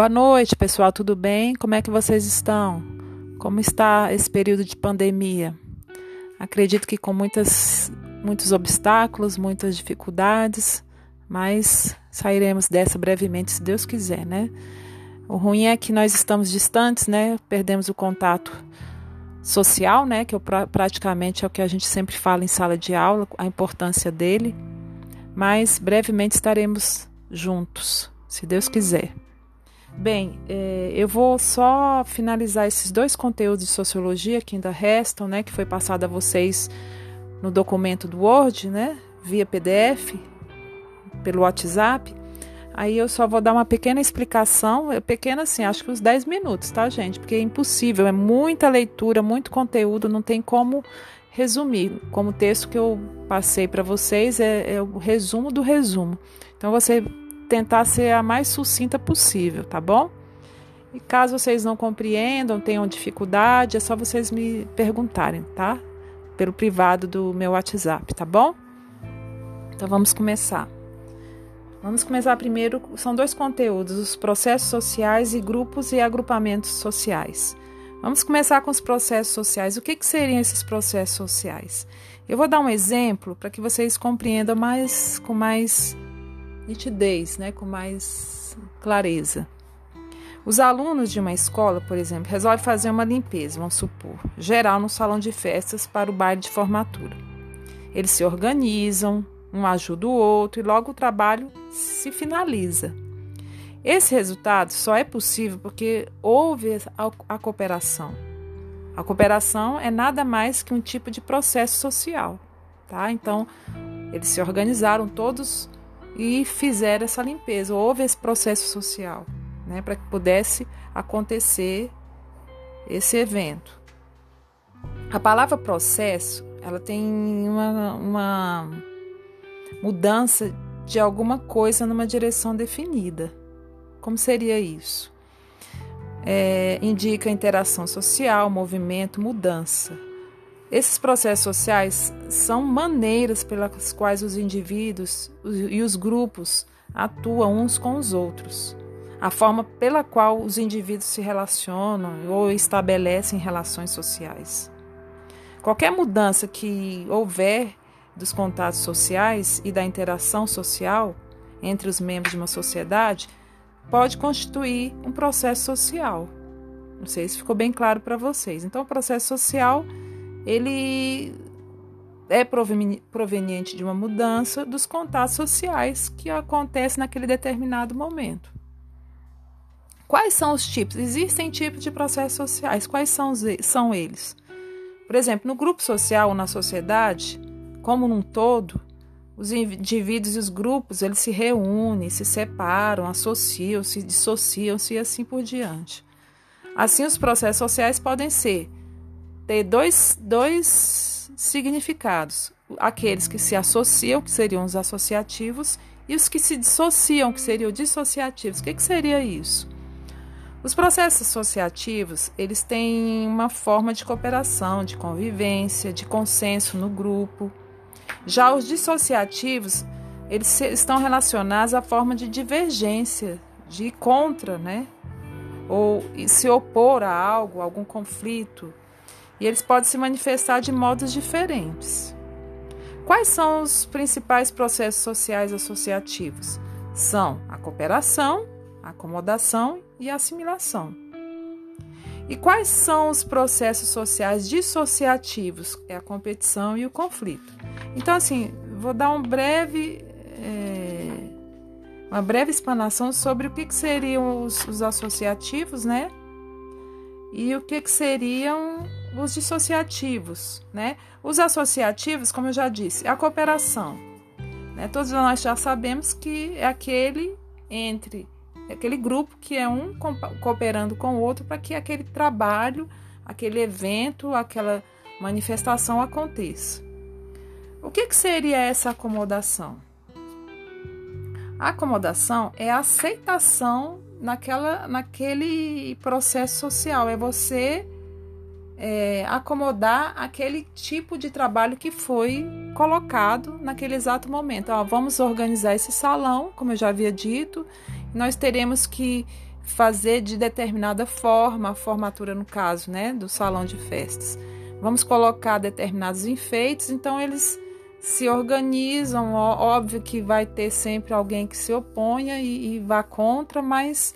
Boa noite, pessoal, tudo bem? Como é que vocês estão? Como está esse período de pandemia? Acredito que com muitas, muitos obstáculos, muitas dificuldades, mas sairemos dessa brevemente, se Deus quiser, né? O ruim é que nós estamos distantes, né? Perdemos o contato social, né? Que praticamente é o que a gente sempre fala em sala de aula, a importância dele. Mas brevemente estaremos juntos, se Deus quiser. Bem, é, eu vou só finalizar esses dois conteúdos de sociologia que ainda restam, né, que foi passado a vocês no documento do Word, né, via PDF, pelo WhatsApp. Aí eu só vou dar uma pequena explicação, é pequena assim, acho que uns 10 minutos, tá, gente? Porque é impossível, é muita leitura, muito conteúdo, não tem como resumir. Como o texto que eu passei para vocês é, é o resumo do resumo. Então você tentar ser a mais sucinta possível, tá bom? E caso vocês não compreendam, tenham dificuldade, é só vocês me perguntarem, tá? Pelo privado do meu WhatsApp, tá bom? Então vamos começar. Vamos começar primeiro, são dois conteúdos, os processos sociais e grupos e agrupamentos sociais. Vamos começar com os processos sociais. O que, que seriam esses processos sociais? Eu vou dar um exemplo para que vocês compreendam mais com mais nitidez, né, com mais clareza. Os alunos de uma escola, por exemplo, resolvem fazer uma limpeza, vamos supor, geral no salão de festas para o baile de formatura. Eles se organizam, um ajuda o outro e logo o trabalho se finaliza. Esse resultado só é possível porque houve a, cooperação. A cooperação é nada mais que um tipo de processo social, tá? Então, eles se organizaram todos e fizeram essa limpeza. Houve esse processo social, né, para que pudesse acontecer esse evento. A palavra processo, ela tem uma, uma mudança de alguma coisa numa direção definida. Como seria isso? É, indica interação social, movimento, mudança. Esses processos sociais são maneiras pelas quais os indivíduos e os grupos atuam uns com os outros. A forma pela qual os indivíduos se relacionam ou estabelecem relações sociais. Qualquer mudança que houver dos contatos sociais e da interação social entre os membros de uma sociedade pode constituir um processo social. Não sei se ficou bem claro para vocês. Então, o processo social ele é proveniente de uma mudança dos contatos sociais que acontece naquele determinado momento. Quais são os tipos? Existem tipos de processos sociais. Quais são, são eles? Por exemplo, no grupo social ou na sociedade, como num todo, os indivíduos e os grupos eles se reúnem, se separam, associam, se dissociam-se e assim por diante. Assim, os processos sociais podem ser ter dois, dois significados: aqueles que se associam, que seriam os associativos, e os que se dissociam, que seriam dissociativos. O que, que seria isso? Os processos associativos, eles têm uma forma de cooperação, de convivência, de consenso no grupo. Já os dissociativos, eles estão relacionados à forma de divergência, de contra, né? Ou se opor a algo, algum conflito, e eles podem se manifestar de modos diferentes. Quais são os principais processos sociais associativos? São a cooperação, a acomodação e a assimilação. E quais são os processos sociais dissociativos? É a competição e o conflito. Então, assim, vou dar um breve, é, uma breve explanação sobre o que, que seriam os, os associativos, né? E o que, que seriam os dissociativos, né? Os associativos, como eu já disse, é a cooperação. Né? Todos nós já sabemos que é aquele entre é aquele grupo que é um cooperando com o outro para que aquele trabalho, aquele evento, aquela manifestação aconteça. O que, que seria essa acomodação? A acomodação é a aceitação naquela, naquele processo social, é você é, acomodar aquele tipo de trabalho que foi colocado naquele exato momento. Ó, vamos organizar esse salão, como eu já havia dito, nós teremos que fazer de determinada forma a formatura, no caso, né, do salão de festas. Vamos colocar determinados enfeites, então eles se organizam. Óbvio que vai ter sempre alguém que se oponha e, e vá contra, mas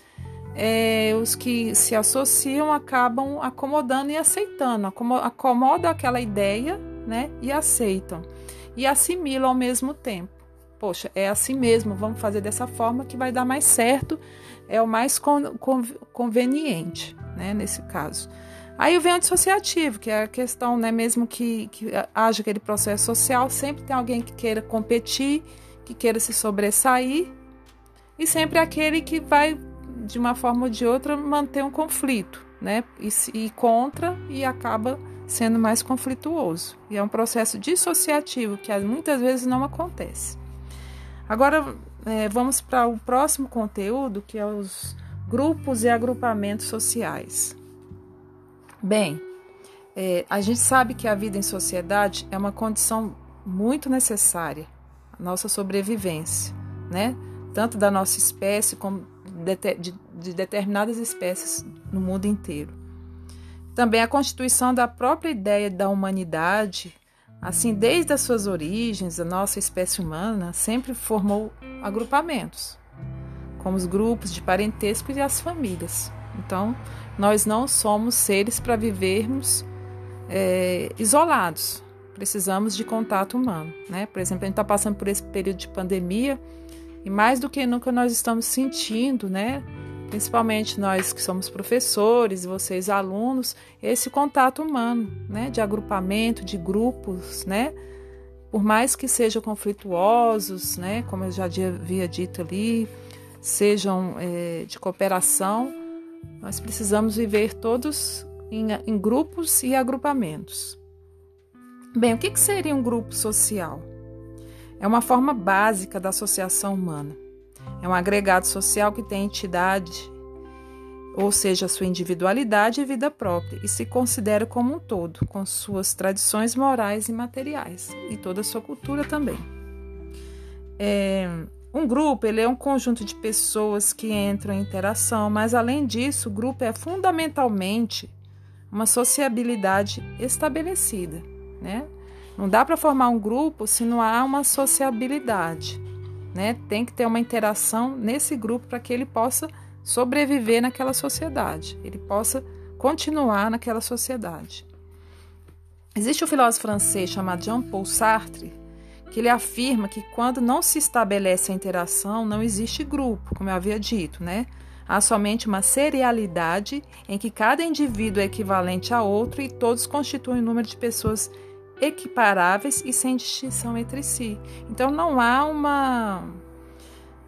é, os que se associam acabam acomodando e aceitando, acomodam aquela ideia né, e aceitam e assimilam ao mesmo tempo. Poxa, é assim mesmo, vamos fazer dessa forma que vai dar mais certo, é o mais con conveniente, né, nesse caso. Aí vem o dissociativo, que é a questão, né, mesmo que, que haja aquele processo social, sempre tem alguém que queira competir, que queira se sobressair, e sempre aquele que vai, de uma forma ou de outra, manter um conflito, né, e, e contra e acaba sendo mais conflituoso. E é um processo dissociativo que muitas vezes não acontece. Agora é, vamos para o próximo conteúdo, que é os grupos e agrupamentos sociais. Bem, é, a gente sabe que a vida em sociedade é uma condição muito necessária, a nossa sobrevivência, né? Tanto da nossa espécie como de, de, de determinadas espécies no mundo inteiro. Também a constituição da própria ideia da humanidade, assim, desde as suas origens, a nossa espécie humana sempre formou agrupamentos, como os grupos de parentesco e as famílias. Então, nós não somos seres para vivermos é, isolados. Precisamos de contato humano, né? Por exemplo, a gente está passando por esse período de pandemia e mais do que nunca nós estamos sentindo, né? Principalmente nós que somos professores vocês alunos, esse contato humano, né? De agrupamento, de grupos, né? Por mais que sejam conflituosos, né? Como eu já havia dito ali, sejam é, de cooperação, nós precisamos viver todos em, em grupos e agrupamentos. Bem, o que, que seria um grupo social? É uma forma básica da associação humana. É um agregado social que tem entidade, ou seja, sua individualidade e vida própria, e se considera como um todo, com suas tradições morais e materiais, e toda a sua cultura também. É, um grupo ele é um conjunto de pessoas que entram em interação, mas além disso, o grupo é fundamentalmente uma sociabilidade estabelecida, né? Não dá para formar um grupo se não há uma sociabilidade, né? Tem que ter uma interação nesse grupo para que ele possa sobreviver naquela sociedade, ele possa continuar naquela sociedade. Existe um filósofo francês chamado Jean-Paul Sartre que ele afirma que quando não se estabelece a interação, não existe grupo, como eu havia dito, né? Há somente uma serialidade em que cada indivíduo é equivalente a outro e todos constituem um número de pessoas equiparáveis e sem distinção entre si. Então não há uma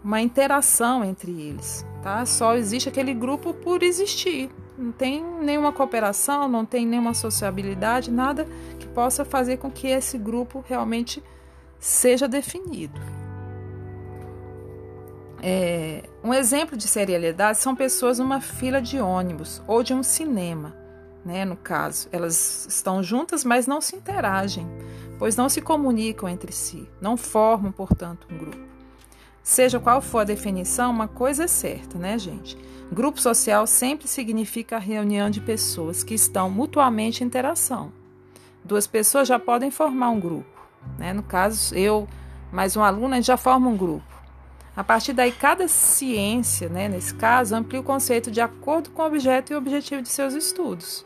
uma interação entre eles, tá? Só existe aquele grupo por existir. Não tem nenhuma cooperação, não tem nenhuma sociabilidade, nada que possa fazer com que esse grupo realmente seja definido. É, um exemplo de serialidade são pessoas numa fila de ônibus ou de um cinema, né? No caso, elas estão juntas, mas não se interagem, pois não se comunicam entre si, não formam, portanto, um grupo. Seja qual for a definição, uma coisa é certa, né, gente? Grupo social sempre significa a reunião de pessoas que estão mutuamente em interação. Duas pessoas já podem formar um grupo. Né? No caso, eu mais um aluno, a gente já forma um grupo. A partir daí, cada ciência, né, nesse caso, amplia o conceito de acordo com o objeto e o objetivo de seus estudos.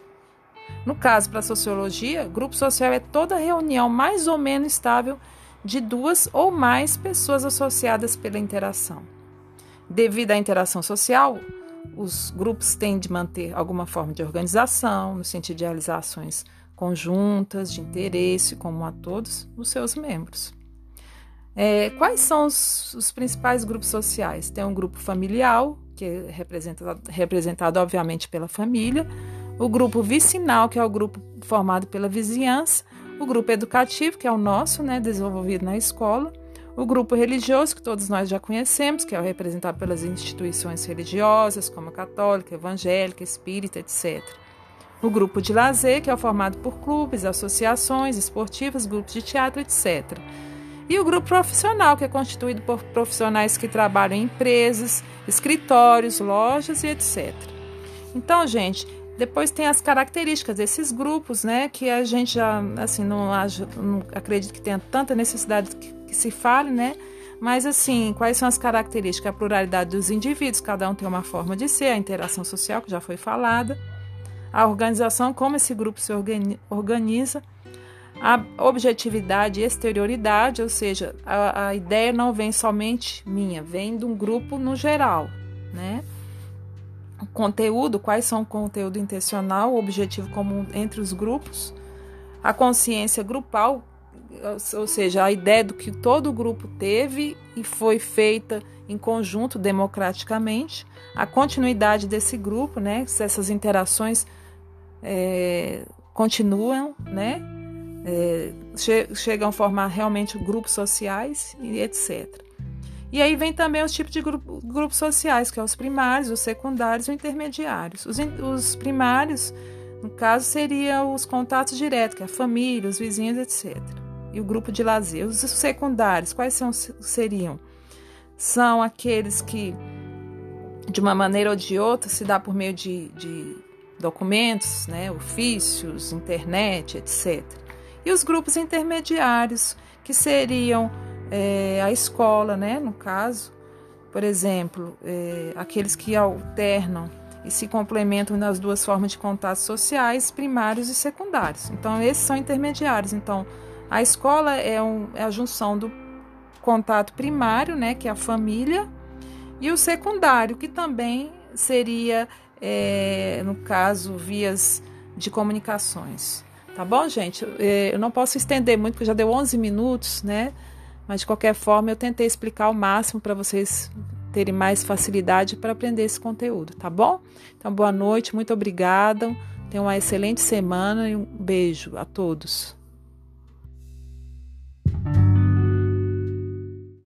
No caso, para a sociologia, grupo social é toda reunião mais ou menos estável de duas ou mais pessoas associadas pela interação. Devido à interação social, os grupos têm de manter alguma forma de organização, no sentido de realizar ações conjuntas de interesse comum a todos os seus membros. É, quais são os, os, principais grupos sociais? Tem um grupo familiar, que é representado, representado obviamente pela família, o grupo vicinal, que é o grupo formado pela vizinhança, o grupo educativo, que é o nosso, né, desenvolvido na escola, o grupo religioso, que todos nós já conhecemos, que é o representado pelas instituições religiosas, como católica, evangélica, espírita, etc. O grupo de lazer, que é formado por clubes, associações esportivas, grupos de teatro, etc. E o grupo profissional, que é constituído por profissionais que trabalham em empresas, escritórios, lojas e etc. Então, gente, depois tem as características desses grupos, né? Que a gente já, assim, não, não acredito que tenha tanta necessidade que, que se fale, né? Mas, assim, quais são as características? A pluralidade dos indivíduos, cada um tem uma forma de ser, a interação social, que já foi falada, a organização, como esse grupo se organiza, a objetividade e exterioridade, ou seja, a, a ideia não vem somente minha, vem de um grupo no geral, né? Conteúdo, quais são o conteúdo intencional, o objetivo comum entre os grupos, a consciência grupal, ou seja, a ideia do que todo o grupo teve e foi feita em conjunto democraticamente, a continuidade desse grupo, né? Se essas interações é, continuam, né? é, che chegam a formar realmente grupos sociais e etc. E aí vem também os tipos de grupo, grupos sociais, que são é os primários, os secundários e os intermediários. Os, os primários, no caso, seriam os contatos diretos, que é a família, os vizinhos, etc. E o grupo de lazer. Os secundários, quais são, seriam? São aqueles que, de uma maneira ou de outra, se dá por meio de, de documentos, né, ofícios, internet, etc e os grupos intermediários, que seriam é, a escola, né, no caso, por exemplo, é, aqueles que alternam e se complementam nas duas formas de contatos sociais, primários e secundários. Então, esses são intermediários. Então, a escola é, um, é a junção do contato primário, né, que é a família, e o secundário, que também seria, é, no caso, vias de comunicações. Tá bom, gente? É, eu não posso estender muito, porque já deu 11 minutos, né? Mas de qualquer forma, eu tentei explicar o máximo para vocês terem mais facilidade para aprender esse conteúdo, tá bom? Então, boa noite, muito obrigada. Tenham uma excelente semana e um beijo a todos.